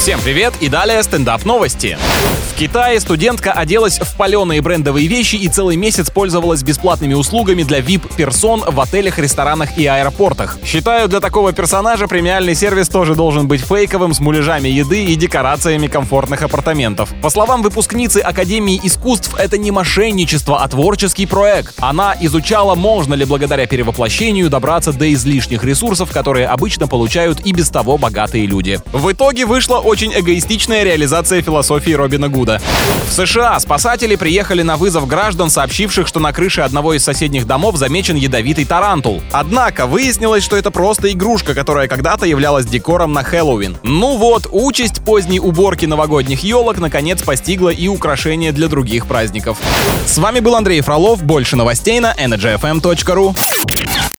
Всем привет и далее стендап новости. В Китае студентка оделась в паленые брендовые вещи и целый месяц пользовалась бесплатными услугами для VIP-персон в отелях, ресторанах и аэропортах. Считаю, для такого персонажа премиальный сервис тоже должен быть фейковым с муляжами еды и декорациями комфортных апартаментов. По словам выпускницы Академии искусств, это не мошенничество, а творческий проект. Она изучала, можно ли благодаря перевоплощению добраться до излишних ресурсов, которые обычно получают и без того богатые люди. В итоге вышла очень эгоистичная реализация философии Робина Гуда. В США спасатели приехали на вызов граждан, сообщивших, что на крыше одного из соседних домов замечен ядовитый тарантул. Однако выяснилось, что это просто игрушка, которая когда-то являлась декором на Хэллоуин. Ну вот, участь поздней уборки новогодних елок наконец постигла и украшения для других праздников. С вами был Андрей Фролов. Больше новостей на energyfm.ru.